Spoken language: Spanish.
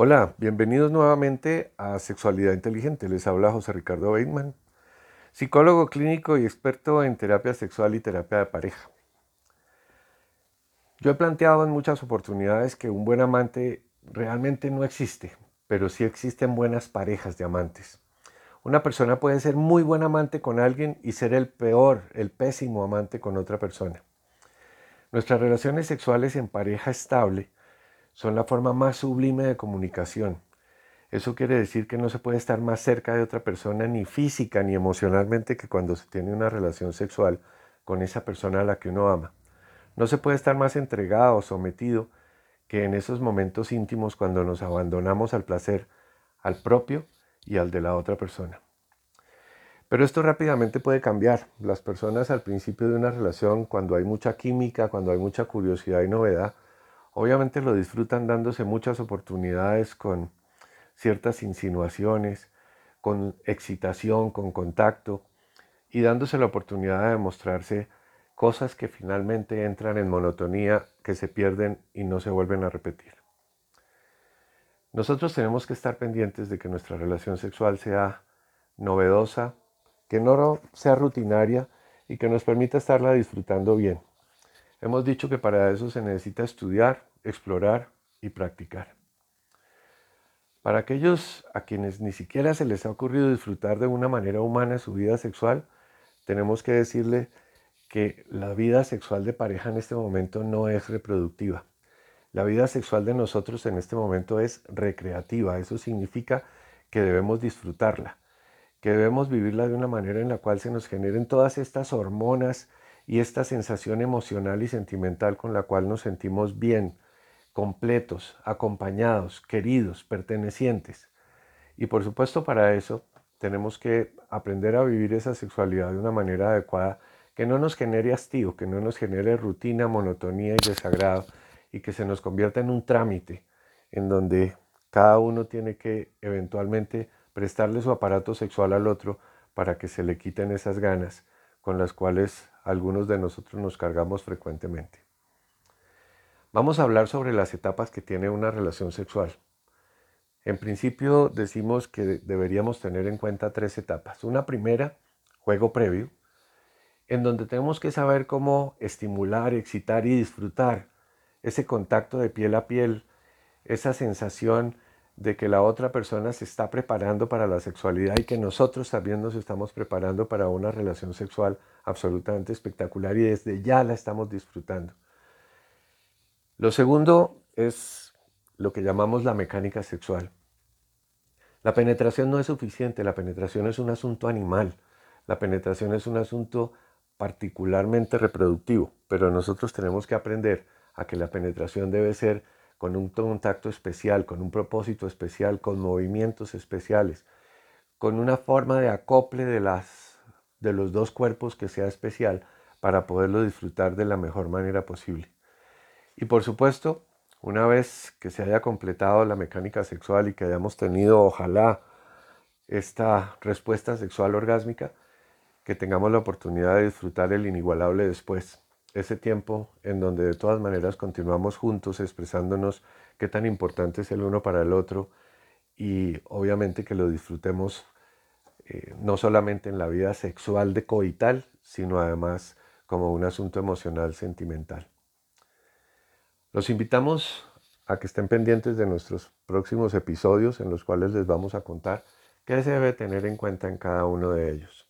Hola, bienvenidos nuevamente a Sexualidad Inteligente. Les habla José Ricardo Bateman, psicólogo clínico y experto en terapia sexual y terapia de pareja. Yo he planteado en muchas oportunidades que un buen amante realmente no existe, pero sí existen buenas parejas de amantes. Una persona puede ser muy buen amante con alguien y ser el peor, el pésimo amante con otra persona. Nuestras relaciones sexuales en pareja estable son la forma más sublime de comunicación. Eso quiere decir que no se puede estar más cerca de otra persona ni física ni emocionalmente que cuando se tiene una relación sexual con esa persona a la que uno ama. No se puede estar más entregado o sometido que en esos momentos íntimos cuando nos abandonamos al placer, al propio y al de la otra persona. Pero esto rápidamente puede cambiar. Las personas al principio de una relación, cuando hay mucha química, cuando hay mucha curiosidad y novedad, Obviamente lo disfrutan dándose muchas oportunidades con ciertas insinuaciones, con excitación, con contacto y dándose la oportunidad de demostrarse cosas que finalmente entran en monotonía, que se pierden y no se vuelven a repetir. Nosotros tenemos que estar pendientes de que nuestra relación sexual sea novedosa, que no sea rutinaria y que nos permita estarla disfrutando bien. Hemos dicho que para eso se necesita estudiar, explorar y practicar. Para aquellos a quienes ni siquiera se les ha ocurrido disfrutar de una manera humana su vida sexual, tenemos que decirle que la vida sexual de pareja en este momento no es reproductiva. La vida sexual de nosotros en este momento es recreativa. Eso significa que debemos disfrutarla, que debemos vivirla de una manera en la cual se nos generen todas estas hormonas y esta sensación emocional y sentimental con la cual nos sentimos bien, completos, acompañados, queridos, pertenecientes. Y por supuesto para eso tenemos que aprender a vivir esa sexualidad de una manera adecuada que no nos genere hastío, que no nos genere rutina, monotonía y desagrado y que se nos convierta en un trámite en donde cada uno tiene que eventualmente prestarle su aparato sexual al otro para que se le quiten esas ganas con las cuales algunos de nosotros nos cargamos frecuentemente. Vamos a hablar sobre las etapas que tiene una relación sexual. En principio decimos que deberíamos tener en cuenta tres etapas. Una primera, juego previo, en donde tenemos que saber cómo estimular, excitar y disfrutar ese contacto de piel a piel, esa sensación de que la otra persona se está preparando para la sexualidad y que nosotros también nos estamos preparando para una relación sexual absolutamente espectacular y desde ya la estamos disfrutando. Lo segundo es lo que llamamos la mecánica sexual. La penetración no es suficiente, la penetración es un asunto animal, la penetración es un asunto particularmente reproductivo, pero nosotros tenemos que aprender a que la penetración debe ser con un contacto especial, con un propósito especial, con movimientos especiales, con una forma de acople de, los dos cuerpos que sea especial para poderlo disfrutar de la mejor manera posible. Y por supuesto, una vez que se haya completado la mecánica sexual y que hayamos tenido, ojalá, esta respuesta sexual orgásmica, que tengamos la oportunidad de disfrutar el inigualable después. Ese tiempo en donde de todas maneras continuamos juntos expresándonos qué tan importante es el uno para el otro y obviamente que lo disfrutemos eh, no solamente en la vida sexual de coital, sino además como un asunto emocional sentimental. Los invitamos a que estén pendientes de nuestros próximos episodios en los cuales les vamos a contar qué se debe tener en cuenta en cada uno de ellos.